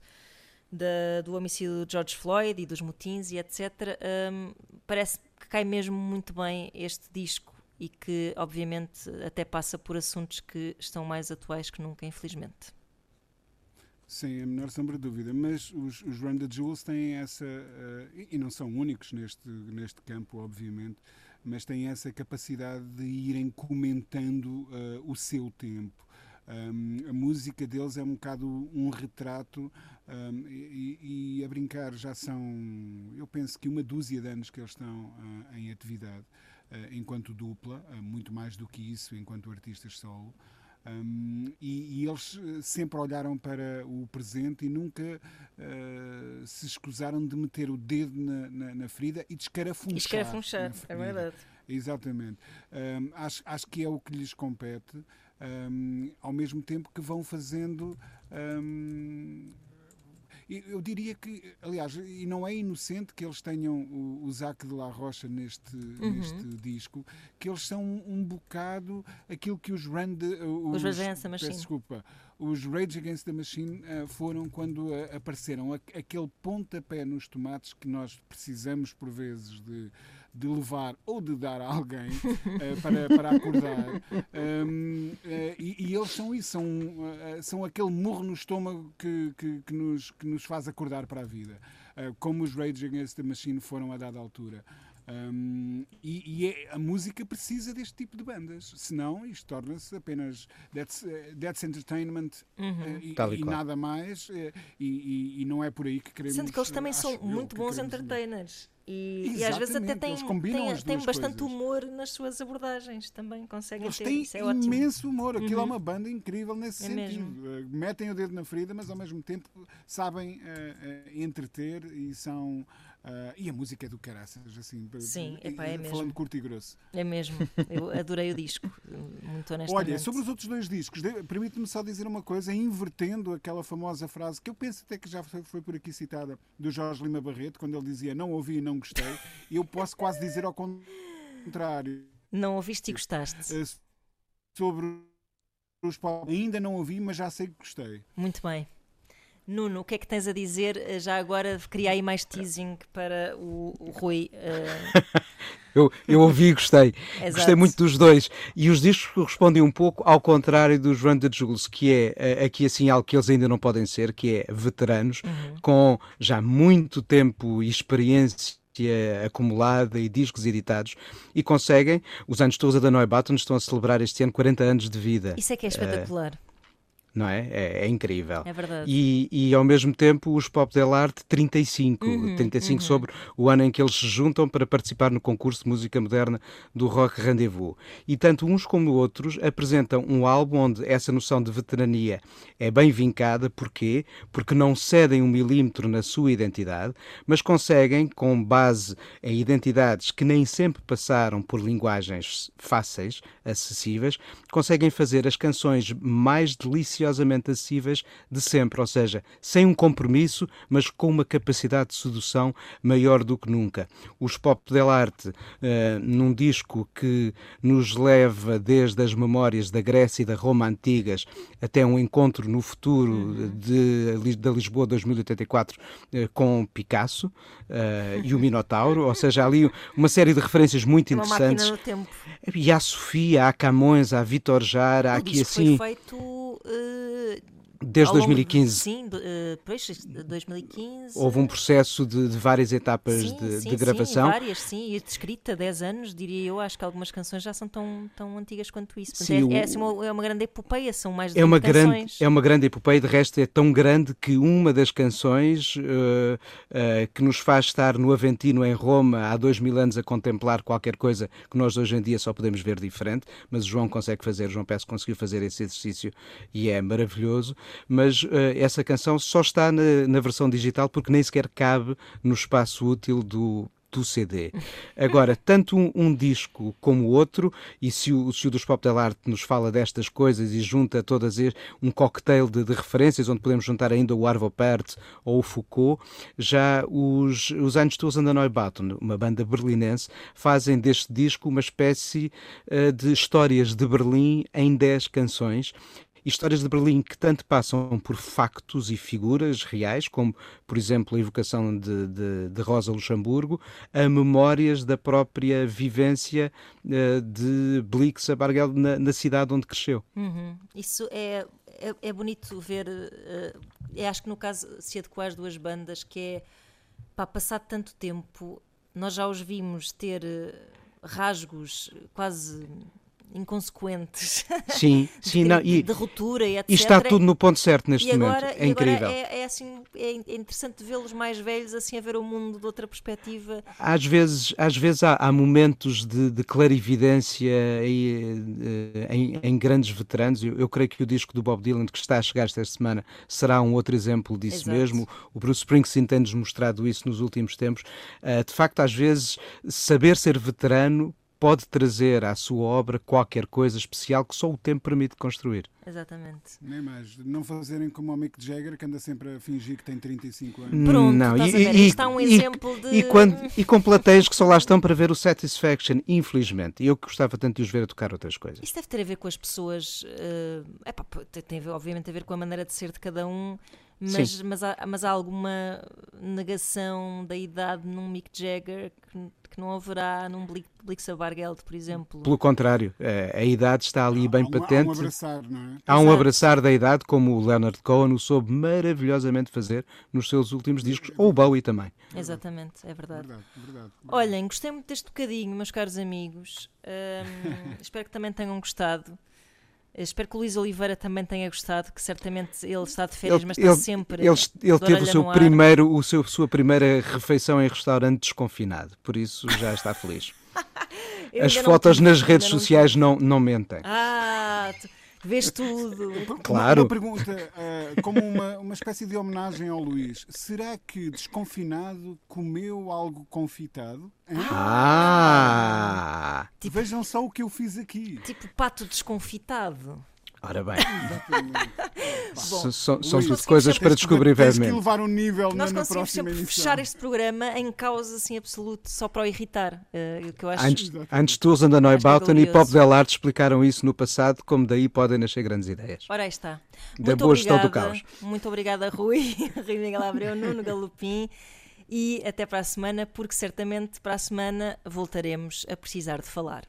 Speaker 2: da- do homicídio de George Floyd e dos motins e etc., ahm, parece que cai mesmo muito bem este disco e que, obviamente, até passa por assuntos que estão mais atuais que nunca, infelizmente.
Speaker 4: Sem a menor sombra de dúvida, mas os, os the Jewels têm essa, eh, e- e não são únicos neste, neste campo, obviamente, mas têm essa capacidade de irem comentando eh, o seu tempo. Um, a música deles é um bocado um retrato um, e, e- a brincar já são, eu penso que uma dúzia de anos que eles estão ah, em atividade ah, enquanto dupla, muito mais do que isso enquanto artistas solo. Um, e, e eles eh, sempre olharam para o presente e nunca eh, se escusaram de meter o dedo na, na- na ferida e de escarafunchar.
Speaker 2: Escarafunchar, é verdade.
Speaker 4: Exatamente. Um, acho, acho que é o que lhes compete, um, ao mesmo tempo que vão fazendo. Eu diria que, aliás, e não é inocente que eles tenham o, o Zac de la Rocha neste,
Speaker 2: Uhum.
Speaker 4: neste disco, que eles são um bocado aquilo que os Rand,
Speaker 2: Os Rage Against the
Speaker 4: peço
Speaker 2: Machine.
Speaker 4: desculpa, os Rage Against the Machine eh, foram quando eh, apareceram a- aquele pontapé nos tomates que nós precisamos por vezes de, de levar ou de dar a alguém eh, para, para acordar. Um, eh, e, e eles são isso, são, eh, são aquele murro no estômago que, que, que nos, que nos faz acordar para a vida, como os Rage Against the Machine foram a dada altura. Um, e e é- a música precisa deste tipo de bandas, senão isto torna-se apenas that's, eh, that's entertainment e,
Speaker 3: Tal e
Speaker 4: e
Speaker 3: qual.
Speaker 4: nada mais, eh, e, e- e não é por aí que queremos.
Speaker 2: Sendo que eles também são muito
Speaker 4: que
Speaker 2: bons entertainers. E, e às vezes até têm, têm, têm bastante
Speaker 4: coisas.
Speaker 2: humor nas suas abordagens. Também conseguem
Speaker 4: Eles
Speaker 2: ter.
Speaker 4: têm
Speaker 2: Isso é ótimo.
Speaker 4: imenso humor. Aquilo é
Speaker 2: Uhum.
Speaker 4: uma banda incrível nesse
Speaker 2: É
Speaker 4: sentido. Eh, Metem o dedo na ferida, mas ao mesmo tempo sabem eh, eh, entreter e são. Eh, e a música é do caraças, assim.
Speaker 2: Sim,
Speaker 4: eh,
Speaker 2: epá, é
Speaker 4: Falando
Speaker 2: mesmo.
Speaker 4: curto e grosso.
Speaker 2: É mesmo. Eu adorei o disco. Muito honestamente.
Speaker 4: Olha, sobre os outros dois discos, permite-me só dizer uma coisa, invertendo aquela famosa frase que eu penso até que já foi, foi por aqui citada, do Jorge Lima Barreto, quando ele dizia não ouvi e não gostei. Eu posso quase dizer ao contrário.
Speaker 2: Não ouviste e gostaste.
Speaker 4: eh, sobre os. Ainda não ouvi, mas já sei que gostei.
Speaker 2: Muito bem. Nuno, o que é que tens a dizer? Eh, Já agora queria aí mais teasing para o, o Rui. eh,
Speaker 3: Eu, eu ouvi e gostei. Gostei muito dos dois. E os discos correspondem um pouco ao contrário dos Run the Jewels, que é eh, aqui assim algo que eles ainda não podem ser, que é veteranos, com já muito tempo e experiência acumulada e discos editados e conseguem, os anos todos da Neubatten estão a celebrar este ano 40 anos de vida,
Speaker 2: Isso é que é espetacular.
Speaker 3: Não é? É, é incrível.
Speaker 2: É verdade.
Speaker 3: E, e ao mesmo tempo os Pop Del Arte 35,
Speaker 2: Uhum,
Speaker 3: 35 sobre o ano em que eles se juntam para participar no concurso de música moderna do Rock Rendezvous. E tanto uns como outros apresentam um álbum onde essa noção de veterania é bem vincada. Porquê? Porque não cedem um milímetro na sua identidade, mas conseguem, com base em identidades que nem sempre passaram por linguagens fáceis, acessíveis, conseguem fazer as canções mais deliciosamente acessíveis de sempre, ou seja, sem um compromisso, mas com uma capacidade de sedução maior do que nunca. Os Pop del Arte, eh, num disco que nos leva desde as memórias da Grécia e da Roma antigas até um encontro no futuro de, da Lisboa 2084 eh, com Picasso eh, e o Minotauro, ou seja, ali uma série de referências muito
Speaker 2: uma
Speaker 3: interessantes. E há Sofia, há Camões, há Vitor Jara, há aqui assim,
Speaker 2: foi feito 呃
Speaker 3: desde
Speaker 2: ao longo de-
Speaker 3: 2015.
Speaker 2: sim, eh, pois, 2015.
Speaker 3: Houve um processo de, de várias etapas
Speaker 2: sim,
Speaker 3: de,
Speaker 2: sim,
Speaker 3: de gravação.
Speaker 2: Sim, várias, sim, e de escrita, 10 anos, diria eu. Acho que algumas canções já são tão, tão antigas quanto isso.
Speaker 3: Sim,
Speaker 2: é, é,
Speaker 3: o-
Speaker 2: assim uma, é uma grande epopeia, são mais de
Speaker 3: É uma,
Speaker 2: 20
Speaker 3: grande,
Speaker 2: canções.
Speaker 3: é uma grande epopeia, de resto é tão grande que uma das canções eh, eh, que nos faz estar no Aventino em Roma há dois mil anos a contemplar qualquer coisa que nós hoje em dia só podemos ver diferente, mas o João consegue fazer, o João Peço conseguiu fazer esse exercício e é maravilhoso, mas eh, essa canção só está na, na versão digital porque nem sequer cabe no espaço útil do do CD. Agora, tanto um, um disco como o outro, e se o, se o dos Pop Del Arte nos fala destas coisas e junta todas es- um cocktail de, de referências, onde podemos juntar ainda o Arvo Pärt ou o Foucault, já os, os da Neubauten, uma banda berlinense, fazem deste disco uma espécie eh, de histórias de Berlim em 10 canções, Histórias de Berlim que tanto passam por factos e figuras reais, como, por exemplo, a evocação de, de, de Rosa Luxemburgo, a memórias da própria vivência eh, de Blix a Bargel na, na cidade onde cresceu.
Speaker 2: Uhum. Isso é, é, é bonito ver. eu acho que no caso se adequar às duas bandas, que é pá, passado tanto tempo, nós já os vimos ter eh, rasgos quase inconsequentes
Speaker 3: Sim, sim,
Speaker 2: de,
Speaker 3: não, e,
Speaker 2: de ruptura e etc.
Speaker 3: e está tudo no ponto certo neste
Speaker 2: agora,
Speaker 3: momento. É incrível.
Speaker 2: é, é assim, é é interessante vê-los mais velhos assim a ver o mundo de outra perspectiva.
Speaker 3: Às vezes, às vezes há, há momentos de, de clarividência e, eh, em, em grandes veteranos. Eu, eu creio que o disco do Bob Dylan, que está a chegar esta semana, será um outro exemplo disso
Speaker 2: Exato.
Speaker 3: mesmo. O Bruce Springsteen tem-nos mostrado isso nos últimos tempos. Eh, de facto, às vezes, saber ser veterano pode trazer à sua obra qualquer coisa especial que só o tempo permite construir.
Speaker 2: Exatamente.
Speaker 4: Nem mais. Não fazerem como o Mick Jagger, que anda sempre a fingir que tem 35 anos.
Speaker 2: Pronto,
Speaker 3: não?
Speaker 2: Isto é um exemplo de-
Speaker 3: E, quando, e com plateias que só lá estão para ver o Satisfaction, infelizmente. E eu que gostava tanto de os ver a tocar outras coisas.
Speaker 2: Isso deve ter a ver com as pessoas. eh, epá, tem, obviamente a ver com a maneira de ser de cada um, mas,
Speaker 3: Sim.
Speaker 2: mas, há, mas há alguma negação da idade num Mick Jagger que, que não haverá num Blix, Blix Bargeld, por exemplo.
Speaker 3: Pelo contrário, eh, a idade está ali bem
Speaker 4: há, um, há um
Speaker 3: patente.
Speaker 4: abraçar, não é?
Speaker 3: Há um
Speaker 2: Exato.
Speaker 3: abraçar da idade, como o Leonard Cohen o soube maravilhosamente fazer nos seus últimos discos, ou o Bowie também.
Speaker 2: Exatamente, é verdade.
Speaker 4: Verdade, verdade.
Speaker 2: Olhem, gostei muito deste bocadinho, meus caros amigos. Ahm, espero que também tenham gostado. Espero que o Luís Oliveira também tenha gostado, que certamente ele está de férias, mas está sempre.
Speaker 3: ele, ele teve o seu primeiro, o seu, sua primeira refeição em restaurante desconfinado, por isso já está feliz. As fotos
Speaker 2: tive,
Speaker 3: nas redes
Speaker 2: não
Speaker 3: sociais não, não mentem.
Speaker 2: Ah, tu vês tudo.
Speaker 4: Uma-
Speaker 3: Claro.
Speaker 4: Uma pergunta, ah, como uma, uma espécie de homenagem ao Luís. Será que desconfinado comeu algo confitado? Hã?
Speaker 3: Ah!
Speaker 4: Vejam só o que eu fiz aqui.
Speaker 2: Tipo pato desconfitado.
Speaker 3: Ora bem,
Speaker 2: Bom,
Speaker 3: são tudo coisas para descobrir
Speaker 4: Tens que
Speaker 3: brevemente.
Speaker 4: levar um nível
Speaker 2: Nós
Speaker 4: na
Speaker 2: conseguimos
Speaker 4: próxima
Speaker 2: sempre
Speaker 4: emissão.
Speaker 2: fechar este programa em causa assim absoluto, só para o irritar. o que eu acho.
Speaker 3: Antes, antes de Susan da Neubauten e Pop
Speaker 2: glorioso.
Speaker 3: Delarte explicaram isso no passado, como daí podem nascer grandes ideias.
Speaker 2: Ora, aí está.
Speaker 3: Da
Speaker 2: Muito
Speaker 3: boa gestão do
Speaker 2: obrigada.
Speaker 3: caos.
Speaker 2: Muito obrigada, Rui, Rui Miguel Abreu, Nuno Galopim. E até para a semana, porque certamente para a semana voltaremos a precisar de falar.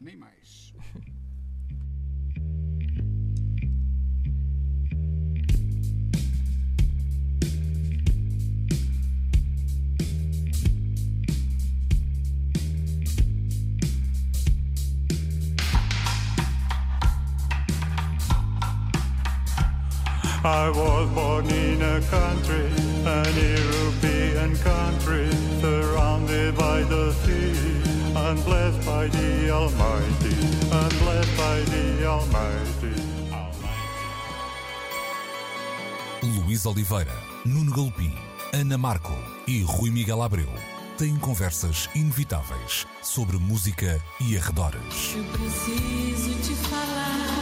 Speaker 4: Nem mais.
Speaker 6: I was born in a country, an European country, surrounded by the sea, and blessed by the Almighty, and blessed by the Almighty.
Speaker 1: Luís Oliveira, Nuno Galopim, Ana Marco e Rui Miguel Abreu têm conversas inevitáveis sobre música e arredores.
Speaker 7: Eu preciso te falar.